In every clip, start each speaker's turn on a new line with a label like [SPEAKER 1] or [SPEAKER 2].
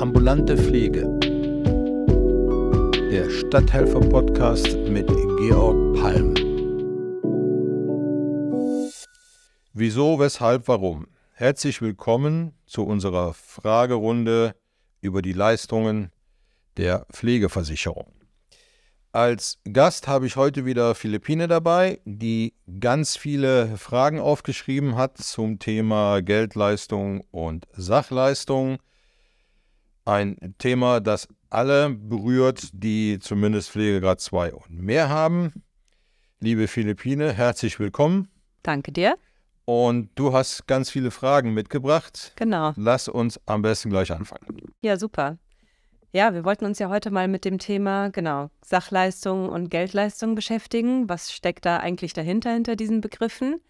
[SPEAKER 1] Ambulante Pflege. Der Stadthelfer-Podcast mit Georg Palm. Wieso, weshalb, warum? Herzlich willkommen zu unserer Fragerunde über die Leistungen der Pflegeversicherung. Als Gast habe ich heute wieder Philippine dabei, die ganz viele Fragen aufgeschrieben hat zum Thema Geldleistung und Sachleistung. Ein Thema, das alle berührt, die zumindest Pflegegrad 2 und mehr haben. Liebe Philippine, herzlich willkommen.
[SPEAKER 2] Danke dir.
[SPEAKER 1] Und du hast ganz viele Fragen mitgebracht.
[SPEAKER 2] Genau.
[SPEAKER 1] Lass uns am besten gleich anfangen.
[SPEAKER 2] Ja, super. Ja, wir wollten uns ja heute mal mit dem Thema, genau, Sachleistung und Geldleistung beschäftigen. Was steckt da eigentlich dahinter, hinter diesen Begriffen?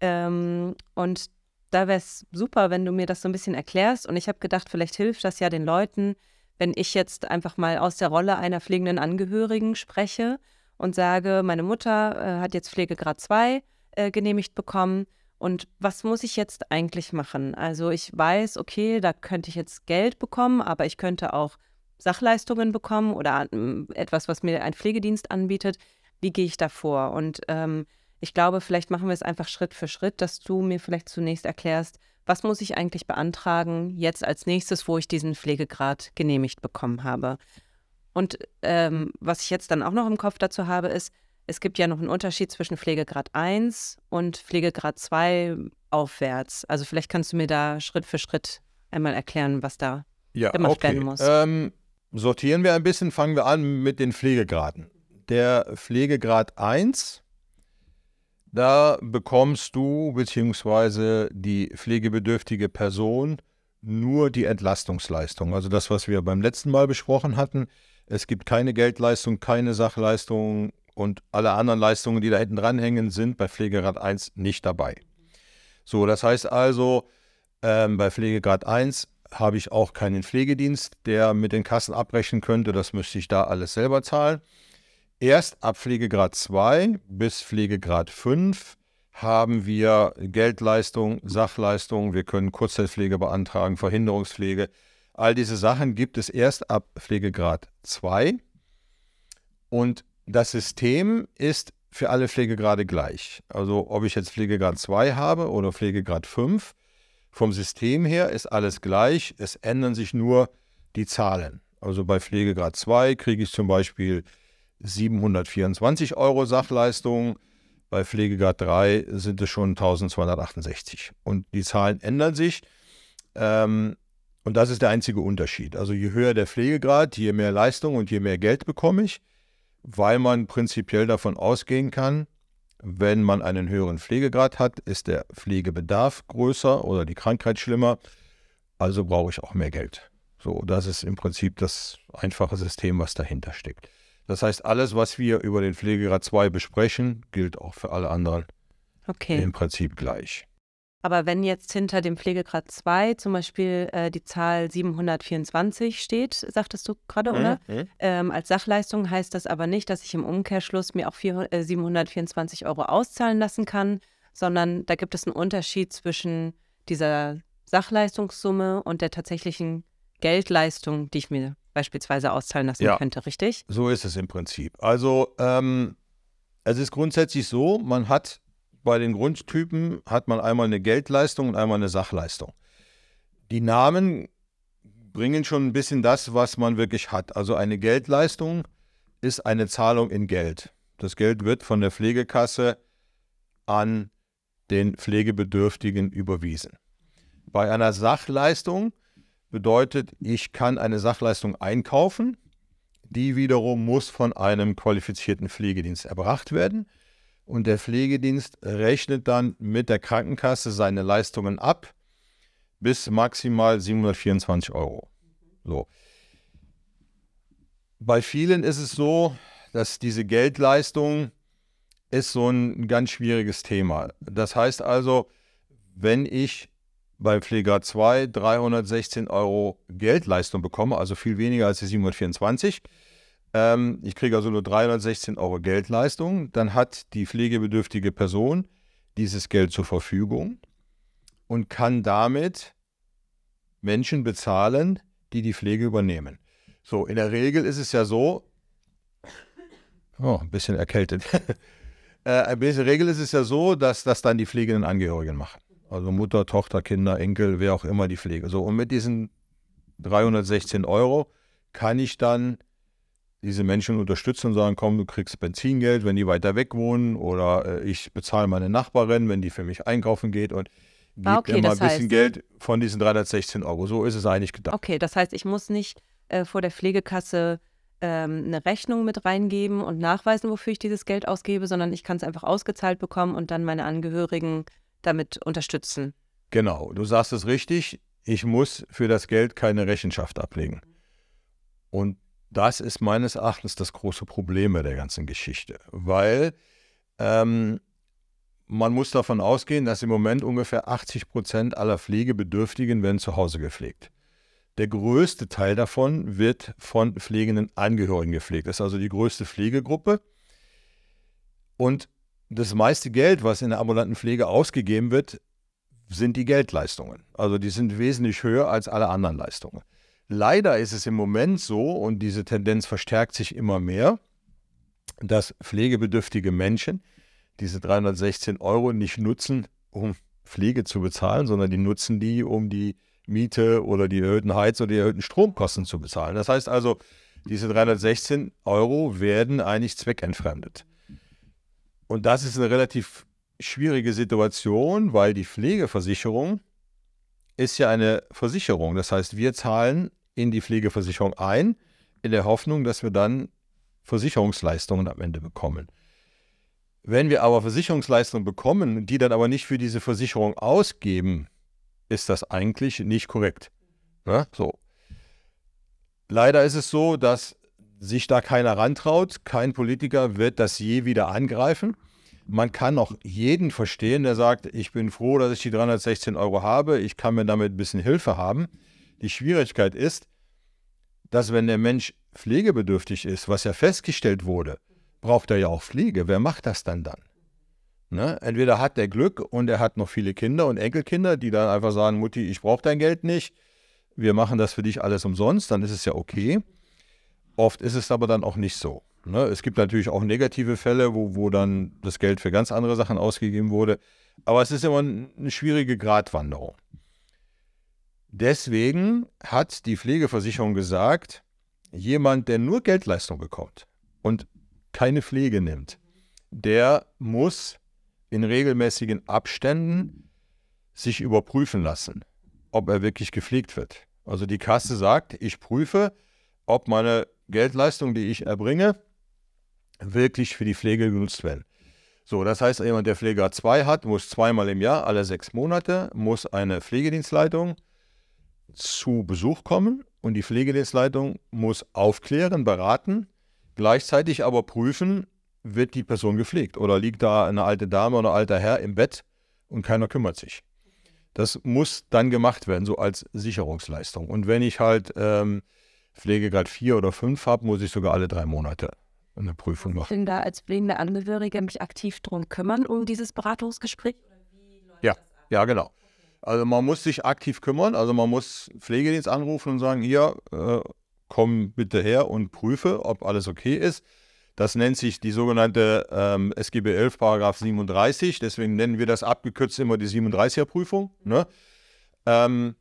[SPEAKER 2] Ähm, und da wäre es super, wenn du mir das so ein bisschen erklärst. Und ich habe gedacht, vielleicht hilft das ja den Leuten, wenn ich jetzt einfach mal aus der Rolle einer pflegenden Angehörigen spreche und sage, meine Mutter äh, hat jetzt Pflegegrad 2 äh, genehmigt bekommen. Und was muss ich jetzt eigentlich machen? Also ich weiß, okay, da könnte ich jetzt Geld bekommen, aber ich könnte auch Sachleistungen bekommen oder ähm, etwas, was mir ein Pflegedienst anbietet. Wie gehe ich da vor? Und ähm, ich glaube, vielleicht machen wir es einfach Schritt für Schritt, dass du mir vielleicht zunächst erklärst, was muss ich eigentlich beantragen jetzt als nächstes, wo ich diesen Pflegegrad genehmigt bekommen habe. Und ähm, was ich jetzt dann auch noch im Kopf dazu habe, ist, es gibt ja noch einen Unterschied zwischen Pflegegrad 1 und Pflegegrad 2 aufwärts. Also vielleicht kannst du mir da Schritt für Schritt einmal erklären, was da
[SPEAKER 1] ja,
[SPEAKER 2] gemacht
[SPEAKER 1] okay.
[SPEAKER 2] werden muss.
[SPEAKER 1] Ähm, sortieren wir ein bisschen, fangen wir an mit den Pflegegraden. Der Pflegegrad 1, da bekommst du bzw. die pflegebedürftige Person nur die Entlastungsleistung. Also das, was wir beim letzten Mal besprochen hatten. Es gibt keine Geldleistung, keine Sachleistung und alle anderen Leistungen, die da hinten dranhängen, sind bei Pflegegrad 1 nicht dabei. So, das heißt also, ähm, bei Pflegegrad 1 habe ich auch keinen Pflegedienst, der mit den Kassen abbrechen könnte. Das müsste ich da alles selber zahlen. Erst ab Pflegegrad 2 bis Pflegegrad 5 haben wir Geldleistung, Sachleistung, wir können Kurzzeitpflege beantragen, Verhinderungspflege. All diese Sachen gibt es erst ab Pflegegrad 2. Und das System ist für alle Pflegegrade gleich. Also ob ich jetzt Pflegegrad 2 habe oder Pflegegrad 5, vom System her ist alles gleich, es ändern sich nur die Zahlen. Also bei Pflegegrad 2 kriege ich zum Beispiel 724 Euro Sachleistung, bei Pflegegrad 3 sind es schon 1268. Und die Zahlen ändern sich. Ähm, und das ist der einzige Unterschied. Also je höher der Pflegegrad, je mehr Leistung und je mehr Geld bekomme ich, weil man prinzipiell davon ausgehen kann, wenn man einen höheren Pflegegrad hat, ist der Pflegebedarf größer oder die Krankheit schlimmer. Also brauche ich auch mehr Geld. So, das ist im Prinzip das einfache System, was dahinter steckt. Das heißt, alles, was wir über den Pflegegrad 2 besprechen, gilt auch für alle anderen
[SPEAKER 2] okay.
[SPEAKER 1] im Prinzip gleich.
[SPEAKER 2] Aber wenn jetzt hinter dem Pflegegrad 2 zum Beispiel äh, die Zahl 724 steht, sagtest du gerade, oder?
[SPEAKER 1] Mhm.
[SPEAKER 2] Ähm, als Sachleistung heißt das aber nicht, dass ich im Umkehrschluss mir auch 4, äh, 724 Euro auszahlen lassen kann, sondern da gibt es einen Unterschied zwischen dieser Sachleistungssumme und der tatsächlichen Geldleistung, die ich mir beispielsweise auszahlen lassen
[SPEAKER 1] Ja.
[SPEAKER 2] könnte, richtig?
[SPEAKER 1] So ist es im Prinzip. Also ähm, es ist grundsätzlich so, man hat bei den Grundtypen hat man einmal eine Geldleistung und einmal eine Sachleistung. Die Namen bringen schon ein bisschen das, was man wirklich hat. Also eine Geldleistung ist eine Zahlung in Geld. Das Geld wird von der Pflegekasse an den Pflegebedürftigen überwiesen. Bei einer Sachleistung bedeutet, ich kann eine Sachleistung einkaufen, die wiederum muss von einem qualifizierten Pflegedienst erbracht werden und der Pflegedienst rechnet dann mit der Krankenkasse seine Leistungen ab bis maximal 724 Euro. So. Bei vielen ist es so, dass diese Geldleistung ist so ein ganz schwieriges Thema. Das heißt also, wenn ich bei Pfleger 2 316 Euro Geldleistung bekomme, also viel weniger als die 724, ähm, ich kriege also nur 316 Euro Geldleistung, dann hat die pflegebedürftige Person dieses Geld zur Verfügung und kann damit Menschen bezahlen, die die Pflege übernehmen. So, in der Regel ist es ja so, oh, ein bisschen erkältet. äh, in der Regel ist es ja so, dass das dann die pflegenden Angehörigen machen. Also Mutter, Tochter, Kinder, Enkel, wer auch immer die Pflege. So, und mit diesen 316 Euro kann ich dann diese Menschen unterstützen und sagen, komm, du kriegst Benzingeld, wenn die weiter weg wohnen oder äh, ich bezahle meine Nachbarin, wenn die für mich einkaufen geht und gebe ah, okay, mal ein bisschen heißt, Geld von diesen 316 Euro. So ist es eigentlich gedacht.
[SPEAKER 2] Okay, das heißt, ich muss nicht äh, vor der Pflegekasse ähm, eine Rechnung mit reingeben und nachweisen, wofür ich dieses Geld ausgebe, sondern ich kann es einfach ausgezahlt bekommen und dann meine Angehörigen damit unterstützen.
[SPEAKER 1] Genau, du sagst es richtig. Ich muss für das Geld keine Rechenschaft ablegen. Und das ist meines Erachtens das große Problem bei der ganzen Geschichte, weil ähm, man muss davon ausgehen, dass im Moment ungefähr 80 Prozent aller Pflegebedürftigen werden zu Hause gepflegt. Der größte Teil davon wird von pflegenden Angehörigen gepflegt. Das ist also die größte Pflegegruppe. Und das meiste Geld, was in der ambulanten Pflege ausgegeben wird, sind die Geldleistungen. Also die sind wesentlich höher als alle anderen Leistungen. Leider ist es im Moment so, und diese Tendenz verstärkt sich immer mehr, dass pflegebedürftige Menschen diese 316 Euro nicht nutzen, um Pflege zu bezahlen, sondern die nutzen die, um die Miete oder die erhöhten Heiz- oder die erhöhten Stromkosten zu bezahlen. Das heißt also, diese 316 Euro werden eigentlich zweckentfremdet. Und das ist eine relativ schwierige Situation, weil die Pflegeversicherung ist ja eine Versicherung. Das heißt, wir zahlen in die Pflegeversicherung ein, in der Hoffnung, dass wir dann Versicherungsleistungen am Ende bekommen. Wenn wir aber Versicherungsleistungen bekommen, die dann aber nicht für diese Versicherung ausgeben, ist das eigentlich nicht korrekt. Ne? So. Leider ist es so, dass sich da keiner rantraut. Kein Politiker wird das je wieder angreifen. Man kann auch jeden verstehen, der sagt, ich bin froh, dass ich die 316 Euro habe, ich kann mir damit ein bisschen Hilfe haben. Die Schwierigkeit ist, dass wenn der Mensch pflegebedürftig ist, was ja festgestellt wurde, braucht er ja auch Pflege. Wer macht das dann dann? Ne? Entweder hat der Glück und er hat noch viele Kinder und Enkelkinder, die dann einfach sagen, Mutti, ich brauche dein Geld nicht, wir machen das für dich alles umsonst, dann ist es ja okay. Oft ist es aber dann auch nicht so. Ne? Es gibt natürlich auch negative Fälle, wo, wo dann das Geld für ganz andere Sachen ausgegeben wurde. Aber es ist immer eine schwierige Gratwanderung. Deswegen hat die Pflegeversicherung gesagt, jemand, der nur Geldleistung bekommt und keine Pflege nimmt, der muss in regelmäßigen Abständen sich überprüfen lassen, ob er wirklich gepflegt wird. Also die Kasse sagt, ich prüfe, ob meine Geldleistung, die ich erbringe, wirklich für die Pflege genutzt werden. So, das heißt, jemand, der Pfleger 2 hat, muss zweimal im Jahr, alle sechs Monate, muss eine Pflegedienstleitung zu Besuch kommen und die Pflegedienstleitung muss aufklären, beraten, gleichzeitig aber prüfen, wird die Person gepflegt oder liegt da eine alte Dame oder ein alter Herr im Bett und keiner kümmert sich. Das muss dann gemacht werden, so als Sicherungsleistung. Und wenn ich halt ähm, Pflegegrad 4 oder 5 habe, muss ich sogar alle drei Monate eine Prüfung machen.
[SPEAKER 2] Denn da als pflegende Angehörige mich aktiv darum kümmern, um dieses Beratungsgespräch?
[SPEAKER 1] Ja, ja, genau. Also man muss sich aktiv kümmern, also man muss Pflegedienst anrufen und sagen, hier, äh, komm bitte her und prüfe, ob alles okay ist. Das nennt sich die sogenannte ähm, SGB 11, Paragraph 37. Deswegen nennen wir das abgekürzt immer die 37er-Prüfung. Ne? Ähm,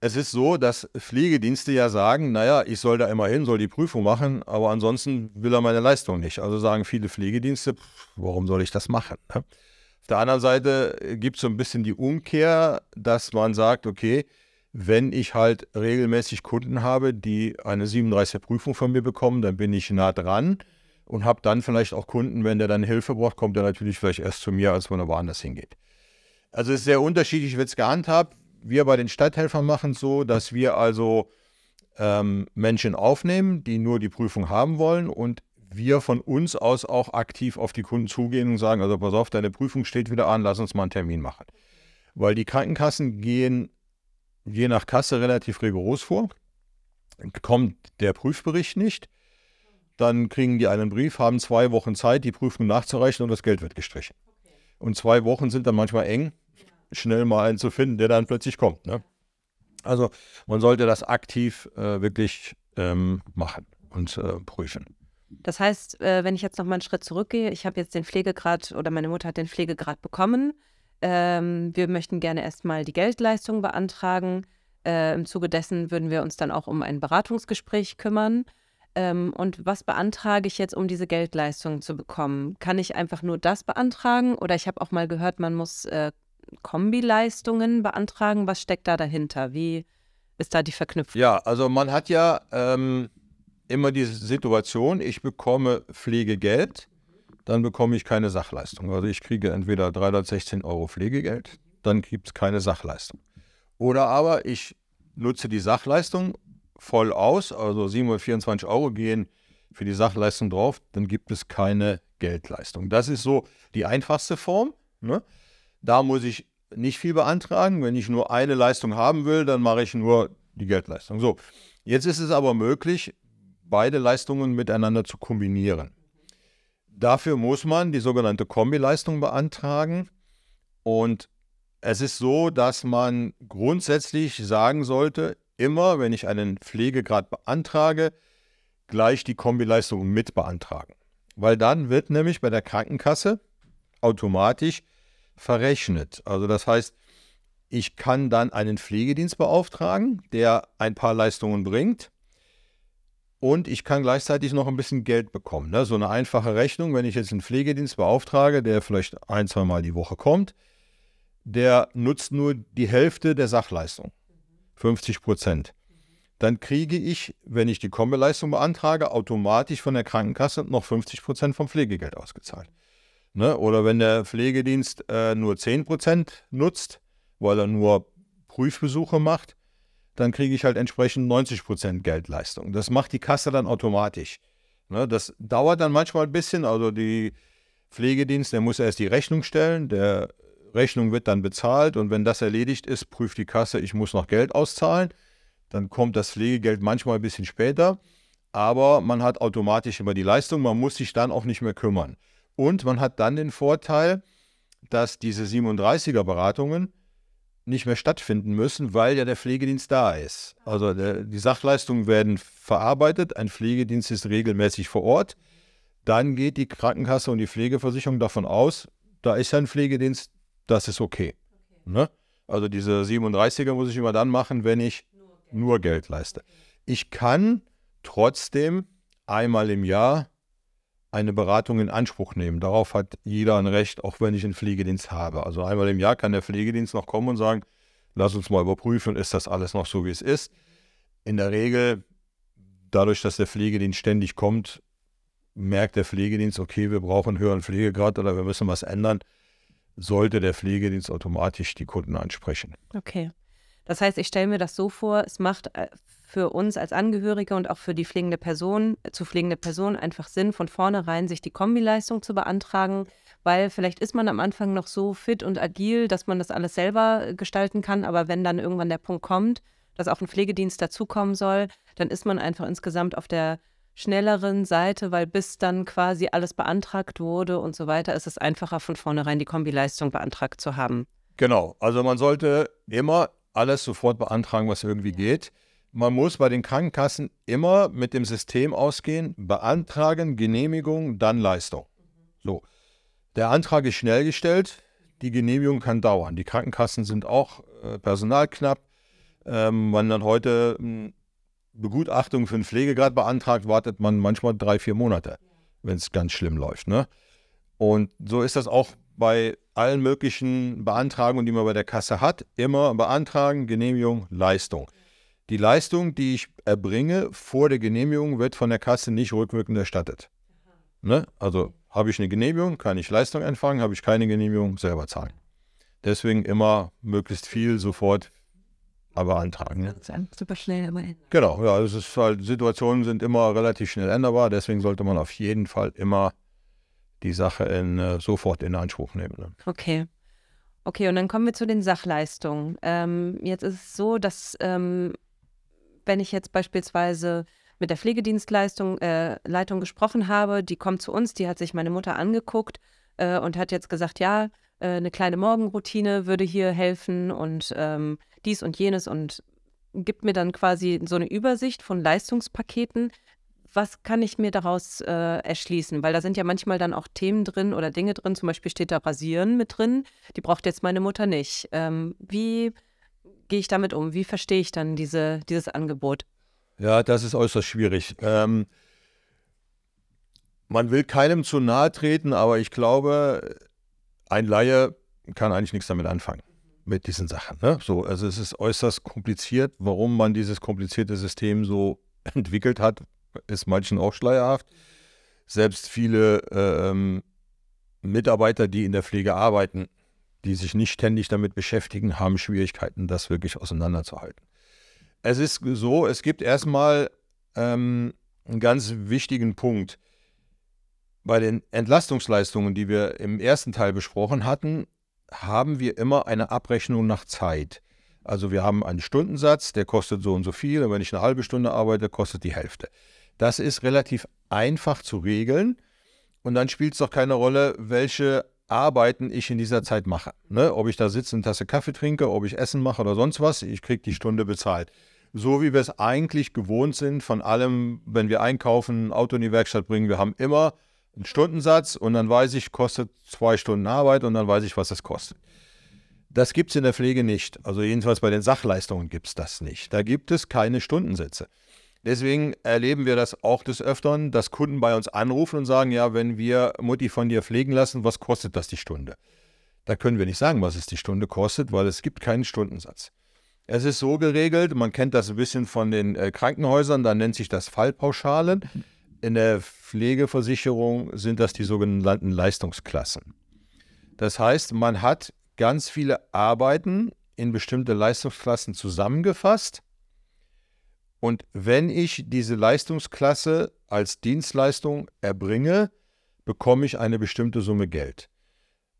[SPEAKER 1] es ist so, dass Pflegedienste ja sagen, naja, ich soll da immer hin, soll die Prüfung machen, aber ansonsten will er meine Leistung nicht. Also sagen viele Pflegedienste, pff, warum soll ich das machen? Ne? Auf der anderen Seite gibt es so ein bisschen die Umkehr, dass man sagt, okay, wenn ich halt regelmäßig Kunden habe, die eine 37er Prüfung von mir bekommen, dann bin ich nah dran und habe dann vielleicht auch Kunden, wenn der dann Hilfe braucht, kommt er natürlich vielleicht erst zu mir, als wenn er woanders hingeht. Also es ist sehr unterschiedlich, wird es gehandhabt. Wir bei den Stadthelfern machen es so, dass wir also ähm, Menschen aufnehmen, die nur die Prüfung haben wollen und wir von uns aus auch aktiv auf die Kunden zugehen und sagen, also pass auf, deine Prüfung steht wieder an, lass uns mal einen Termin machen. Weil die Krankenkassen gehen je nach Kasse relativ rigoros vor. Kommt der Prüfbericht nicht, dann kriegen die einen Brief, haben zwei Wochen Zeit, die Prüfung nachzureichen und das Geld wird gestrichen. Und zwei Wochen sind dann manchmal eng, schnell mal einen zu finden, der dann plötzlich kommt. Ne? Also man sollte das aktiv äh, wirklich ähm, machen und äh, prüfen.
[SPEAKER 2] Das heißt, äh, wenn ich jetzt noch mal einen Schritt zurückgehe, ich habe jetzt den Pflegegrad oder meine Mutter hat den Pflegegrad bekommen. Ähm, wir möchten gerne erstmal die Geldleistung beantragen. Äh, Im Zuge dessen würden wir uns dann auch um ein Beratungsgespräch kümmern. Ähm, und was beantrage ich jetzt, um diese Geldleistung zu bekommen? Kann ich einfach nur das beantragen? Oder ich habe auch mal gehört, man muss äh, Kombileistungen beantragen. Was steckt da dahinter? Wie ist da die Verknüpfung?
[SPEAKER 1] Ja, also man hat ja ähm, immer diese Situation, ich bekomme Pflegegeld, dann bekomme ich keine Sachleistung. Also ich kriege entweder 316 Euro Pflegegeld, dann gibt es keine Sachleistung. Oder aber ich nutze die Sachleistung voll aus, also 724 Euro gehen für die Sachleistung drauf, dann gibt es keine Geldleistung. Das ist so die einfachste Form. Ne? Da muss ich nicht viel beantragen. Wenn ich nur eine Leistung haben will, dann mache ich nur die Geldleistung. So, jetzt ist es aber möglich, beide Leistungen miteinander zu kombinieren. Dafür muss man die sogenannte Kombileistung beantragen. Und es ist so, dass man grundsätzlich sagen sollte, immer, wenn ich einen Pflegegrad beantrage, gleich die Kombileistung mit beantragen. Weil dann wird nämlich bei der Krankenkasse automatisch verrechnet. Also das heißt, ich kann dann einen Pflegedienst beauftragen, der ein paar Leistungen bringt. Und ich kann gleichzeitig noch ein bisschen Geld bekommen. Ne? So eine einfache Rechnung, wenn ich jetzt einen Pflegedienst beauftrage, der vielleicht ein, zwei Mal die Woche kommt, der nutzt nur die Hälfte der Sachleistung. 50 Prozent. Dann kriege ich, wenn ich die Kombeleistung beantrage, automatisch von der Krankenkasse noch 50 Prozent vom Pflegegeld ausgezahlt. Ne? Oder wenn der Pflegedienst äh, nur 10 Prozent nutzt, weil er nur Prüfbesuche macht, dann kriege ich halt entsprechend 90 Prozent Geldleistung. Das macht die Kasse dann automatisch. Ne? Das dauert dann manchmal ein bisschen. Also die Pflegedienst, der muss erst die Rechnung stellen, der Rechnung wird dann bezahlt und wenn das erledigt ist, prüft die Kasse, ich muss noch Geld auszahlen. Dann kommt das Pflegegeld manchmal ein bisschen später, aber man hat automatisch immer die Leistung, man muss sich dann auch nicht mehr kümmern. Und man hat dann den Vorteil, dass diese 37er Beratungen nicht mehr stattfinden müssen, weil ja der Pflegedienst da ist. Also der, die Sachleistungen werden verarbeitet, ein Pflegedienst ist regelmäßig vor Ort. Dann geht die Krankenkasse und die Pflegeversicherung davon aus, da ist ja ein Pflegedienst, das ist okay. okay. Ne? Also diese 37er muss ich immer dann machen, wenn ich nur Geld, nur Geld leiste. Okay. Ich kann trotzdem einmal im Jahr eine Beratung in Anspruch nehmen. Darauf hat jeder ein Recht, auch wenn ich einen Pflegedienst habe. Also einmal im Jahr kann der Pflegedienst noch kommen und sagen, lass uns mal überprüfen, ist das alles noch so, wie es ist. In der Regel, dadurch, dass der Pflegedienst ständig kommt, merkt der Pflegedienst, okay, wir brauchen einen höheren Pflegegrad oder wir müssen was ändern sollte der Pflegedienst automatisch die Kunden ansprechen.
[SPEAKER 2] Okay. Das heißt, ich stelle mir das so vor, es macht äh, für uns als Angehörige und auch für die pflegende Person, äh, zu pflegende Person einfach Sinn, von vornherein sich die Kombileistung zu beantragen, weil vielleicht ist man am Anfang noch so fit und agil, dass man das alles selber äh, gestalten kann, aber wenn dann irgendwann der Punkt kommt, dass auch ein Pflegedienst dazukommen soll, dann ist man einfach insgesamt auf der schnelleren Seite, weil bis dann quasi alles beantragt wurde und so weiter, ist es einfacher von vornherein die Kombileistung beantragt zu haben.
[SPEAKER 1] Genau, also man sollte immer alles sofort beantragen, was irgendwie geht. Man muss bei den Krankenkassen immer mit dem System ausgehen, beantragen, Genehmigung, dann Leistung. So, der Antrag ist schnell gestellt, die Genehmigung kann dauern. Die Krankenkassen sind auch äh, personalknapp. Ähm, man dann heute hm, Begutachtung für einen Pflegegrad beantragt, wartet man manchmal drei, vier Monate, wenn es ganz schlimm läuft. Ne? Und so ist das auch bei allen möglichen Beantragungen, die man bei der Kasse hat. Immer beantragen, Genehmigung, Leistung. Die Leistung, die ich erbringe vor der Genehmigung, wird von der Kasse nicht rückwirkend erstattet. Ne? Also habe ich eine Genehmigung, kann ich Leistung empfangen, habe ich keine Genehmigung, selber zahlen. Deswegen immer möglichst viel sofort beantragen. Ne?
[SPEAKER 2] Super schnell immer ändern.
[SPEAKER 1] Genau, ja, es ist halt, Situationen sind immer relativ schnell änderbar, deswegen sollte man auf jeden Fall immer die Sache in, äh, sofort in Anspruch nehmen. Ne?
[SPEAKER 2] Okay. Okay, und dann kommen wir zu den Sachleistungen. Ähm, jetzt ist es so, dass ähm, wenn ich jetzt beispielsweise mit der Pflegedienstleistung äh, Leitung gesprochen habe, die kommt zu uns, die hat sich meine Mutter angeguckt äh, und hat jetzt gesagt, ja, äh, eine kleine Morgenroutine würde hier helfen und ähm, dies und jenes und gibt mir dann quasi so eine Übersicht von Leistungspaketen. Was kann ich mir daraus äh, erschließen? Weil da sind ja manchmal dann auch Themen drin oder Dinge drin. Zum Beispiel steht da Rasieren mit drin. Die braucht jetzt meine Mutter nicht. Ähm, wie gehe ich damit um? Wie verstehe ich dann diese, dieses Angebot?
[SPEAKER 1] Ja, das ist äußerst schwierig. Ähm, man will keinem zu nahe treten, aber ich glaube, ein Laie kann eigentlich nichts damit anfangen mit diesen Sachen. Ne? So, also es ist äußerst kompliziert. Warum man dieses komplizierte System so entwickelt hat, ist manchen auch schleierhaft. Selbst viele ähm, Mitarbeiter, die in der Pflege arbeiten, die sich nicht ständig damit beschäftigen, haben Schwierigkeiten, das wirklich auseinanderzuhalten. Es ist so, es gibt erstmal ähm, einen ganz wichtigen Punkt. Bei den Entlastungsleistungen, die wir im ersten Teil besprochen hatten, haben wir immer eine Abrechnung nach Zeit. Also wir haben einen Stundensatz, der kostet so und so viel. Und wenn ich eine halbe Stunde arbeite, kostet die Hälfte. Das ist relativ einfach zu regeln. Und dann spielt es doch keine Rolle, welche Arbeiten ich in dieser Zeit mache. Ne? Ob ich da sitze, eine Tasse Kaffee trinke, ob ich Essen mache oder sonst was, ich kriege die Stunde bezahlt. So wie wir es eigentlich gewohnt sind von allem, wenn wir einkaufen, ein Auto in die Werkstatt bringen, wir haben immer einen Stundensatz und dann weiß ich, kostet zwei Stunden Arbeit und dann weiß ich, was es kostet. Das gibt es in der Pflege nicht. Also jedenfalls bei den Sachleistungen gibt es das nicht. Da gibt es keine Stundensätze. Deswegen erleben wir das auch des Öfteren, dass Kunden bei uns anrufen und sagen, ja, wenn wir Mutti von dir pflegen lassen, was kostet das die Stunde? Da können wir nicht sagen, was es die Stunde kostet, weil es gibt keinen Stundensatz. Es ist so geregelt, man kennt das ein bisschen von den äh, Krankenhäusern, da nennt sich das Fallpauschalen. In der Pflegeversicherung sind das die sogenannten Leistungsklassen. Das heißt, man hat ganz viele Arbeiten in bestimmte Leistungsklassen zusammengefasst und wenn ich diese Leistungsklasse als Dienstleistung erbringe, bekomme ich eine bestimmte Summe Geld.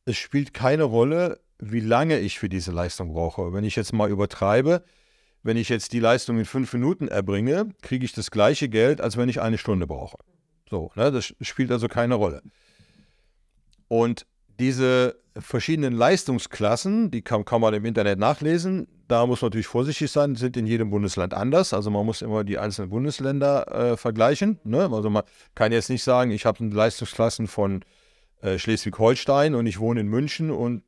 [SPEAKER 1] Es spielt keine Rolle, wie lange ich für diese Leistung brauche. Wenn ich jetzt mal übertreibe, wenn ich jetzt die Leistung in fünf Minuten erbringe, kriege ich das gleiche Geld, als wenn ich eine Stunde brauche. So, ne, das spielt also keine Rolle. Und diese verschiedenen Leistungsklassen, die kann, kann man im Internet nachlesen, da muss man natürlich vorsichtig sein, sind in jedem Bundesland anders. Also man muss immer die einzelnen Bundesländer äh, vergleichen. Ne? Also man kann jetzt nicht sagen, ich habe Leistungsklassen von äh, Schleswig-Holstein und ich wohne in München und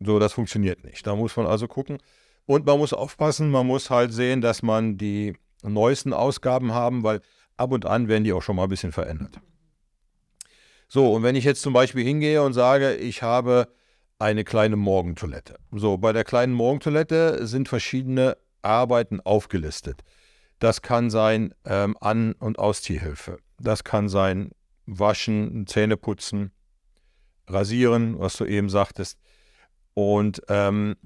[SPEAKER 1] so, das funktioniert nicht. Da muss man also gucken. Und man muss aufpassen, man muss halt sehen, dass man die neuesten Ausgaben haben, weil ab und an werden die auch schon mal ein bisschen verändert. So, und wenn ich jetzt zum Beispiel hingehe und sage, ich habe eine kleine Morgentoilette. So, bei der kleinen Morgentoilette sind verschiedene Arbeiten aufgelistet. Das kann sein ähm, An- und Ausziehhilfe. Das kann sein Waschen, Zähneputzen, Rasieren, was du eben sagtest. Und ähm,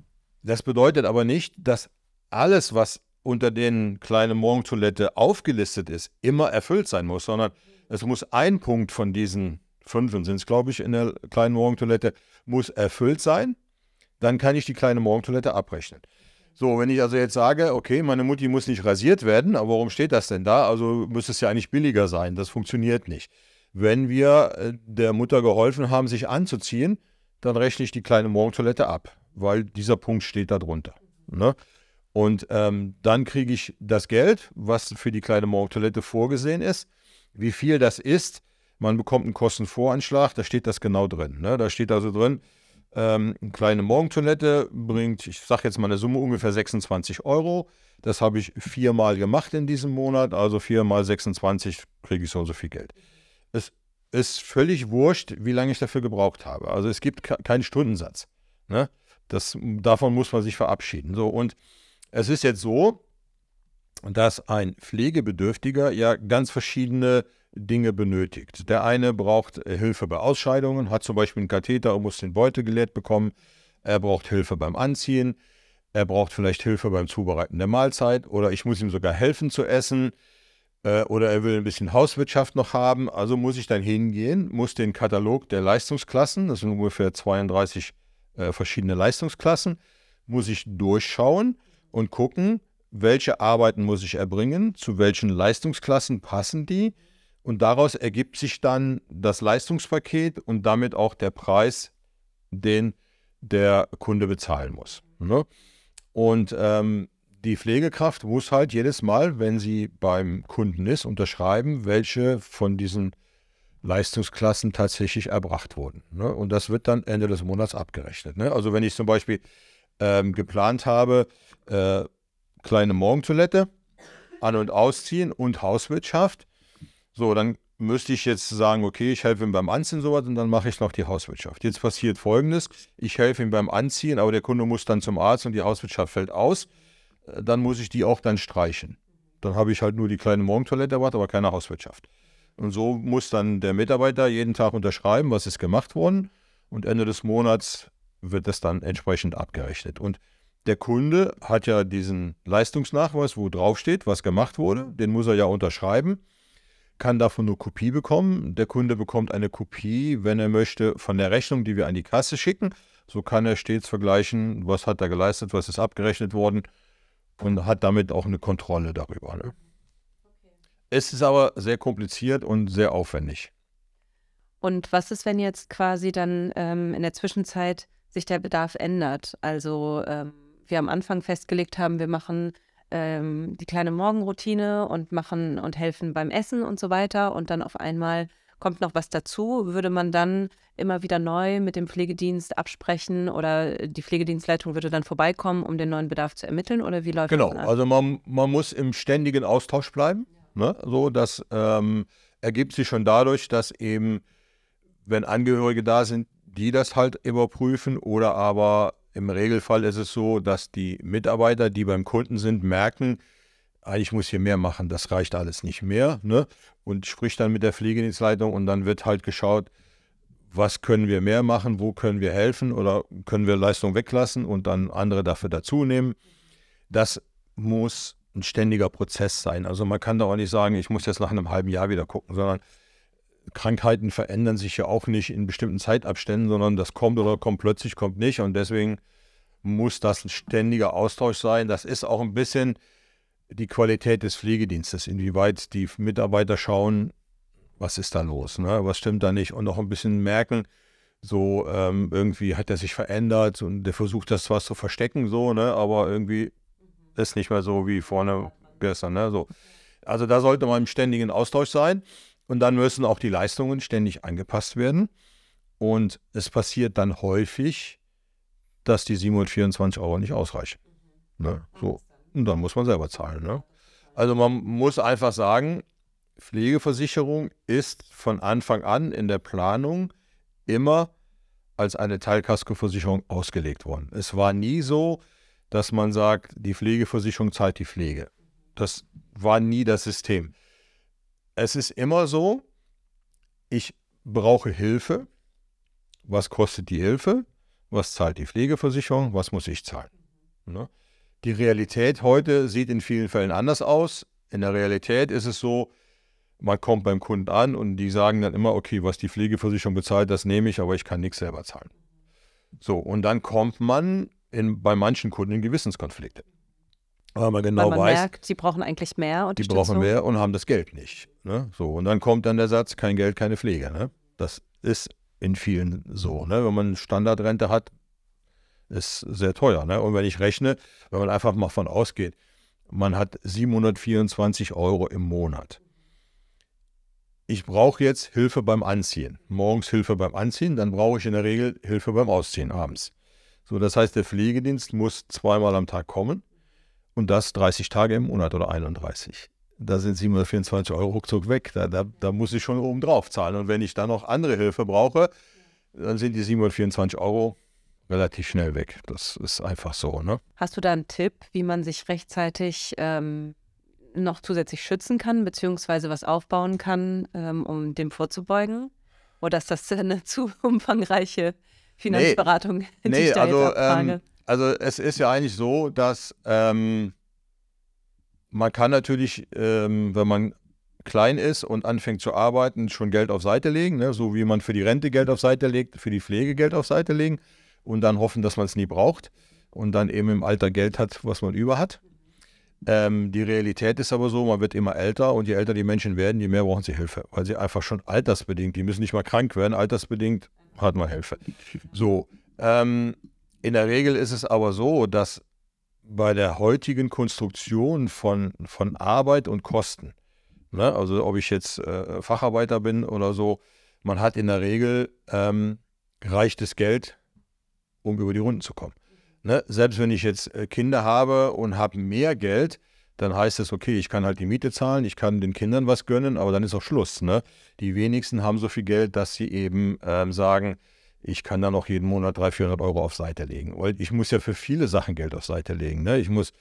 [SPEAKER 1] das bedeutet aber nicht, dass alles, was unter den kleinen Morgentoilette aufgelistet ist, immer erfüllt sein muss, sondern es muss ein Punkt von diesen fünf sind es, glaube ich, in der kleinen Morgentoilette, muss erfüllt sein. Dann kann ich die kleine Morgentoilette abrechnen. So, wenn ich also jetzt sage, okay, meine Mutti muss nicht rasiert werden, aber warum steht das denn da? Also müsste es ja eigentlich billiger sein. Das funktioniert nicht. Wenn wir äh, der Mutter geholfen haben, sich anzuziehen, dann rechne ich die kleine Morgentoilette ab, weil dieser Punkt steht da drunter. Ne? Und ähm, dann kriege ich das Geld, was für die kleine Morgentoilette vorgesehen ist. Wie viel das ist, man bekommt einen Kostenvoranschlag, da steht das genau drin. Ne? Da steht also drin, ähm, eine kleine Morgentoilette bringt, ich sage jetzt mal eine Summe ungefähr 26 Euro. Das habe ich viermal gemacht in diesem Monat, also viermal 26 kriege ich so und so viel Geld. Es ist völlig wurscht, wie lange ich dafür gebraucht habe. Also es gibt keinen Stundensatz. Ne? Das, davon muss man sich verabschieden. So, und es ist jetzt so, dass ein Pflegebedürftiger ja ganz verschiedene Dinge benötigt. Der eine braucht äh, Hilfe bei Ausscheidungen, hat zum Beispiel einen Katheter und muss den Beutel geleert bekommen. Er braucht Hilfe beim Anziehen. Er braucht vielleicht Hilfe beim Zubereiten der Mahlzeit oder ich muss ihm sogar helfen zu essen. Äh, oder er will ein bisschen Hauswirtschaft noch haben. Also muss ich dann hingehen, muss den Katalog der Leistungsklassen, das sind ungefähr 32 äh, verschiedene Leistungsklassen, muss ich durchschauen und gucken, welche Arbeiten muss ich erbringen, zu welchen Leistungsklassen passen die und daraus ergibt sich dann das Leistungspaket und damit auch der Preis, den der Kunde bezahlen muss. Ne? Und ähm, die Pflegekraft muss halt jedes Mal, wenn sie beim Kunden ist, unterschreiben, welche von diesen Leistungsklassen tatsächlich erbracht wurden. Ne? Und das wird dann Ende des Monats abgerechnet. Ne? Also wenn ich zum Beispiel ähm, geplant habe, äh, kleine Morgentoilette, An- und Ausziehen und Hauswirtschaft, so, dann müsste ich jetzt sagen, okay, ich helfe ihm beim Anziehen sowas und dann mache ich noch die Hauswirtschaft. Jetzt passiert folgendes, ich helfe ihm beim Anziehen, aber der Kunde muss dann zum Arzt und die Hauswirtschaft fällt aus, äh, dann muss ich die auch dann streichen. Dann habe ich halt nur die kleine Morgentoilette erwartet, aber keine Hauswirtschaft. Und so muss dann der Mitarbeiter jeden Tag unterschreiben, was ist gemacht worden und Ende des Monats wird das dann entsprechend abgerechnet. Und der Kunde hat ja diesen Leistungsnachweis, wo draufsteht, was gemacht wurde, den muss er ja unterschreiben kann davon nur Kopie bekommen. Der Kunde bekommt eine Kopie, wenn er möchte, von der Rechnung, die wir an die Kasse schicken. So kann er stets vergleichen, was hat er geleistet, was ist abgerechnet worden und hat damit auch eine Kontrolle darüber. Ne? Es ist aber sehr kompliziert und sehr aufwendig.
[SPEAKER 2] Und was ist, wenn jetzt quasi dann ähm, in der Zwischenzeit sich der Bedarf ändert? Also ähm, wir am Anfang festgelegt haben, wir machen ähm, die kleine Morgenroutine und machen und helfen beim Essen und so weiter. Und dann auf einmal kommt noch was dazu. Würde man dann immer wieder neu mit dem Pflegedienst absprechen oder die Pflegedienstleitung würde dann vorbeikommen, um den neuen Bedarf zu ermitteln? Oder wie läuft
[SPEAKER 1] genau,
[SPEAKER 2] das?
[SPEAKER 1] Genau, also man, man muss im ständigen Austausch bleiben. Ne? So, das ähm, ergibt sich schon dadurch, dass eben, wenn Angehörige da sind, die das halt überprüfen oder aber im Regelfall ist es so, dass die Mitarbeiter, die beim Kunden sind, merken, ah, ich muss hier mehr machen, das reicht alles nicht mehr. Ne? Und spricht dann mit der Pflegedienstleitung und dann wird halt geschaut, was können wir mehr machen, wo können wir helfen oder können wir Leistung weglassen und dann andere dafür dazu nehmen. Das muss ein ständiger Prozess sein. Also man kann da auch nicht sagen, ich muss jetzt nach einem halben Jahr wieder gucken, sondern Krankheiten verändern sich ja auch nicht in bestimmten Zeitabständen, sondern das kommt oder kommt plötzlich, kommt nicht. Und deswegen muss das ein ständiger Austausch sein. Das ist auch ein bisschen die Qualität des Pflegedienstes, inwieweit die Mitarbeiter schauen, was ist da los, ne? was stimmt da nicht und auch ein bisschen merken, so ähm, irgendwie hat er sich verändert und der versucht das zwar zu verstecken, so, ne? aber irgendwie ist nicht mehr so wie vorne gestern. Ne? So. Also da sollte man im ständigen Austausch sein. Und dann müssen auch die Leistungen ständig angepasst werden. Und es passiert dann häufig, dass die 724 Euro nicht ausreichen. Ne? So. Und dann muss man selber zahlen. Ne? Also man muss einfach sagen, Pflegeversicherung ist von Anfang an in der Planung immer als eine Teilkaskoversicherung ausgelegt worden. Es war nie so, dass man sagt, die Pflegeversicherung zahlt die Pflege. Das war nie das System es ist immer so, ich brauche Hilfe. Was kostet die Hilfe? Was zahlt die Pflegeversicherung? Was muss ich zahlen? Ne? Die Realität heute sieht in vielen Fällen anders aus. In der Realität ist es so, man kommt beim Kunden an und die sagen dann immer, okay, was die Pflegeversicherung bezahlt, das nehme ich, aber ich kann nichts selber zahlen. So, und dann kommt man in, bei manchen Kunden in Gewissenskonflikte. Weil man genau Weil man weiß, merkt,
[SPEAKER 2] sie brauchen eigentlich mehr
[SPEAKER 1] Die brauchen mehr und haben das Geld nicht. Ne? So, und dann kommt dann der Satz, kein Geld, keine Pflege. Ne? Das ist in vielen so. Ne? Wenn man Standardrente hat, ist sehr teuer. Ne? Und wenn ich rechne, wenn man einfach mal von ausgeht, man hat 724 Euro im Monat. Ich brauche jetzt Hilfe beim Anziehen. Morgens Hilfe beim Anziehen, dann brauche ich in der Regel Hilfe beim Ausziehen abends. So, das heißt, der Pflegedienst muss zweimal am Tag kommen und das 30 Tage im Monat oder 31. Da sind 724 Euro ruckzuck weg. Da, da, da muss ich schon oben drauf zahlen. Und wenn ich dann noch andere Hilfe brauche, dann sind die 724 Euro relativ schnell weg. Das ist einfach so. Ne?
[SPEAKER 2] Hast du da einen Tipp, wie man sich rechtzeitig ähm, noch zusätzlich schützen kann, beziehungsweise was aufbauen kann, ähm, um dem vorzubeugen? Oder ist das eine zu umfangreiche Finanzberatung?
[SPEAKER 1] Nee, nee also ähm, also es ist ja eigentlich so, dass ähm, man kann natürlich, ähm, wenn man klein ist und anfängt zu arbeiten, schon Geld auf Seite legen, ne? so wie man für die Rente Geld auf Seite legt, für die Pflege Geld auf Seite legen und dann hoffen, dass man es nie braucht und dann eben im Alter Geld hat, was man über hat. Ähm, die Realität ist aber so, man wird immer älter und je älter die Menschen werden, je mehr brauchen sie Hilfe, weil sie einfach schon altersbedingt, die müssen nicht mal krank werden, altersbedingt hat man Hilfe. So, ähm, in der Regel ist es aber so, dass bei der heutigen Konstruktion von, von Arbeit und Kosten, ne? also ob ich jetzt äh, Facharbeiter bin oder so, man hat in der Regel ähm, reichtes Geld, um über die Runden zu kommen. Ne? Selbst wenn ich jetzt äh, Kinder habe und habe mehr Geld, dann heißt es, okay, ich kann halt die Miete zahlen, ich kann den Kindern was gönnen, aber dann ist auch Schluss. Ne? Die wenigsten haben so viel Geld, dass sie eben ähm, sagen, ich kann da noch jeden Monat 300, 400 Euro auf Seite legen. Weil ich muss ja für viele Sachen Geld auf Seite legen. Ne? Ich muss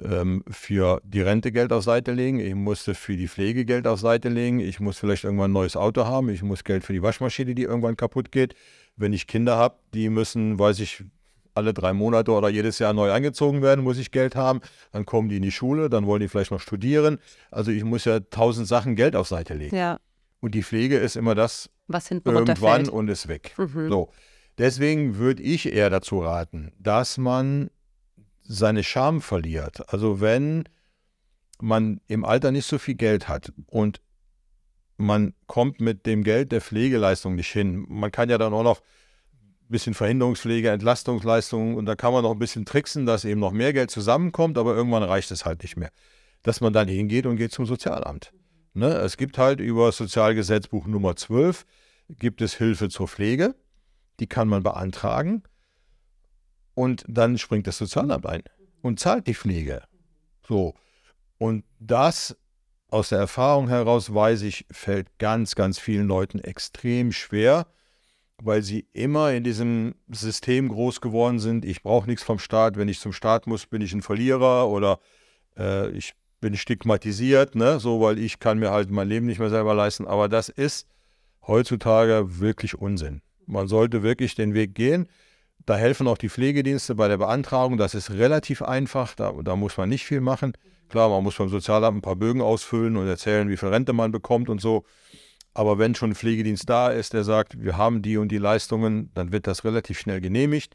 [SPEAKER 1] ähm, für die Rente Geld auf Seite legen, ich musste für die Pflege Geld auf Seite legen, ich muss vielleicht irgendwann ein neues Auto haben, ich muss Geld für die Waschmaschine, die irgendwann kaputt geht. Wenn ich Kinder habe, die müssen, weiß ich, alle drei Monate oder jedes Jahr neu angezogen werden, muss ich Geld haben. Dann kommen die in die Schule, dann wollen die vielleicht noch studieren. Also ich muss ja tausend Sachen Geld auf Seite legen.
[SPEAKER 2] Ja.
[SPEAKER 1] Und die Pflege ist immer das
[SPEAKER 2] Was hinten
[SPEAKER 1] irgendwann und ist weg.
[SPEAKER 2] Mhm.
[SPEAKER 1] So. Deswegen würde ich eher dazu raten, dass man seine Scham verliert. Also wenn man im Alter nicht so viel Geld hat und man kommt mit dem Geld der Pflegeleistung nicht hin. Man kann ja dann auch noch ein bisschen Verhinderungspflege, Entlastungsleistungen und da kann man noch ein bisschen tricksen, dass eben noch mehr Geld zusammenkommt, aber irgendwann reicht es halt nicht mehr. Dass man dann hingeht und geht zum Sozialamt. Ne? Es gibt halt über Sozialgesetzbuch Nummer 12 gibt es Hilfe zur Pflege, die kann man beantragen und dann springt das Sozialamt ein und zahlt die Pflege. So. Und das aus der Erfahrung heraus weiß ich, fällt ganz, ganz vielen Leuten extrem schwer, weil sie immer in diesem System groß geworden sind. Ich brauche nichts vom Staat. Wenn ich zum Staat muss, bin ich ein Verlierer oder äh, ich bin stigmatisiert, ne? so, weil ich kann mir halt mein Leben nicht mehr selber leisten. Aber das ist heutzutage wirklich Unsinn. Man sollte wirklich den Weg gehen. Da helfen auch die Pflegedienste bei der Beantragung. Das ist relativ einfach. Da, da muss man nicht viel machen. Klar, man muss beim Sozialamt ein paar Bögen ausfüllen und erzählen, wie viel Rente man bekommt und so. Aber wenn schon ein Pflegedienst da ist, der sagt, wir haben die und die Leistungen, dann wird das relativ schnell genehmigt.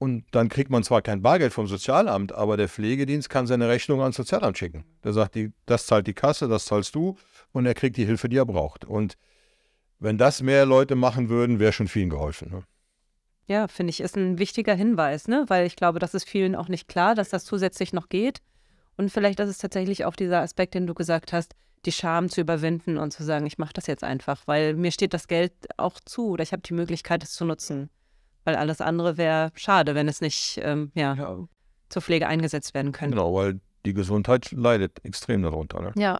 [SPEAKER 1] Und dann kriegt man zwar kein Bargeld vom Sozialamt, aber der Pflegedienst kann seine Rechnung ans Sozialamt schicken. Der sagt, die, das zahlt die Kasse, das zahlst du und er kriegt die Hilfe, die er braucht. Und wenn das mehr Leute machen würden, wäre schon vielen geholfen. Ne?
[SPEAKER 2] Ja, finde ich, ist ein wichtiger Hinweis, ne? Weil ich glaube, das ist vielen auch nicht klar, dass das zusätzlich noch geht. Und vielleicht ist es tatsächlich auch dieser Aspekt, den du gesagt hast, die Scham zu überwinden und zu sagen, ich mache das jetzt einfach, weil mir steht das Geld auch zu oder ich habe die Möglichkeit, es zu nutzen. Weil alles andere wäre schade, wenn es nicht ähm, ja,
[SPEAKER 1] Ja,
[SPEAKER 2] zur Pflege eingesetzt werden könnte.
[SPEAKER 1] genau, weil die Gesundheit leidet extrem darunter. Ne?
[SPEAKER 2] Ja.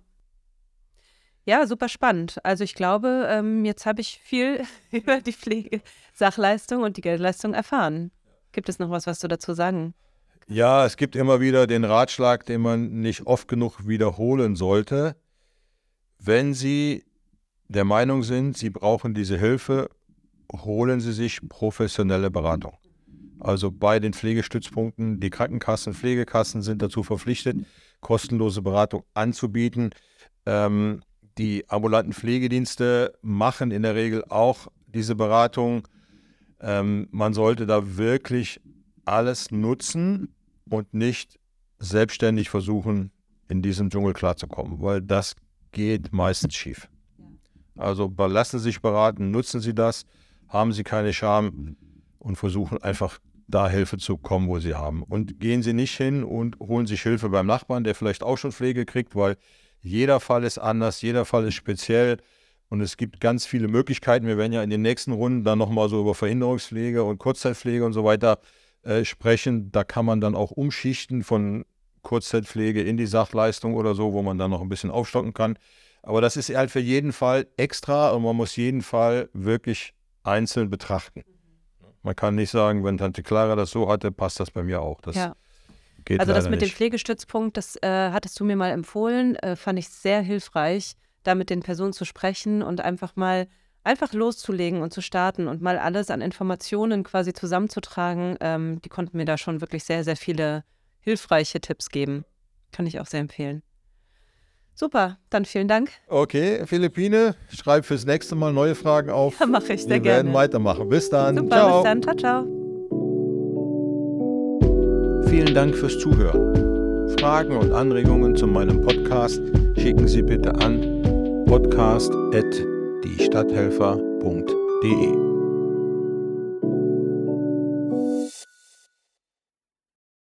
[SPEAKER 2] Ja, super spannend. Also ich glaube, ähm, jetzt habe ich viel über die Pflegesachleistung und die Geldleistung erfahren. Gibt es noch was, was du dazu sagen?
[SPEAKER 1] Ja, es gibt immer wieder den Ratschlag, den man nicht oft genug wiederholen sollte. Wenn Sie der Meinung sind, Sie brauchen diese Hilfe, holen Sie sich professionelle Beratung. Also bei den Pflegestützpunkten, die Krankenkassen, Pflegekassen sind dazu verpflichtet, kostenlose Beratung anzubieten. Ähm, die ambulanten Pflegedienste machen in der Regel auch diese Beratung. Ähm, man sollte da wirklich alles nutzen und nicht selbstständig versuchen, in diesem Dschungel klarzukommen, weil das geht meistens schief. Also lassen Sie sich beraten, nutzen Sie das, haben Sie keine Scham und versuchen einfach da Hilfe zu kommen, wo Sie haben. Und gehen Sie nicht hin und holen sich Hilfe beim Nachbarn, der vielleicht auch schon Pflege kriegt, weil jeder Fall ist anders, jeder Fall ist speziell und es gibt ganz viele Möglichkeiten. Wir werden ja in den nächsten Runden dann nochmal so über Verhinderungspflege und Kurzzeitpflege und so weiter äh, sprechen. Da kann man dann auch umschichten von Kurzzeitpflege in die Sachleistung oder so, wo man dann noch ein bisschen aufstocken kann. Aber das ist halt für jeden Fall extra und man muss jeden Fall wirklich einzeln betrachten. Man kann nicht sagen, wenn Tante Clara das so hatte, passt das bei mir auch. Das
[SPEAKER 2] Ja.
[SPEAKER 1] geht
[SPEAKER 2] Also das mit dem
[SPEAKER 1] nicht.
[SPEAKER 2] Pflegestützpunkt, das äh, hattest du mir mal empfohlen, äh, fand ich sehr hilfreich, da mit den Personen zu sprechen und einfach mal einfach loszulegen und zu starten und mal alles an Informationen quasi zusammenzutragen. Ähm, die konnten mir da schon wirklich sehr, sehr viele hilfreiche Tipps geben. Kann ich auch sehr empfehlen. Super, dann vielen Dank.
[SPEAKER 1] Okay, Philippine, schreib fürs nächste Mal neue Fragen auf.
[SPEAKER 2] Ja, mache ich sehr
[SPEAKER 1] Wir werden
[SPEAKER 2] gerne.
[SPEAKER 1] weitermachen. Bis dann.
[SPEAKER 2] Super,
[SPEAKER 1] Ciao.
[SPEAKER 2] bis dann. Ciao, ciao.
[SPEAKER 1] Vielen Dank fürs Zuhören. Fragen und Anregungen zu meinem Podcast schicken Sie bitte an podcast.diestadthelfer.de.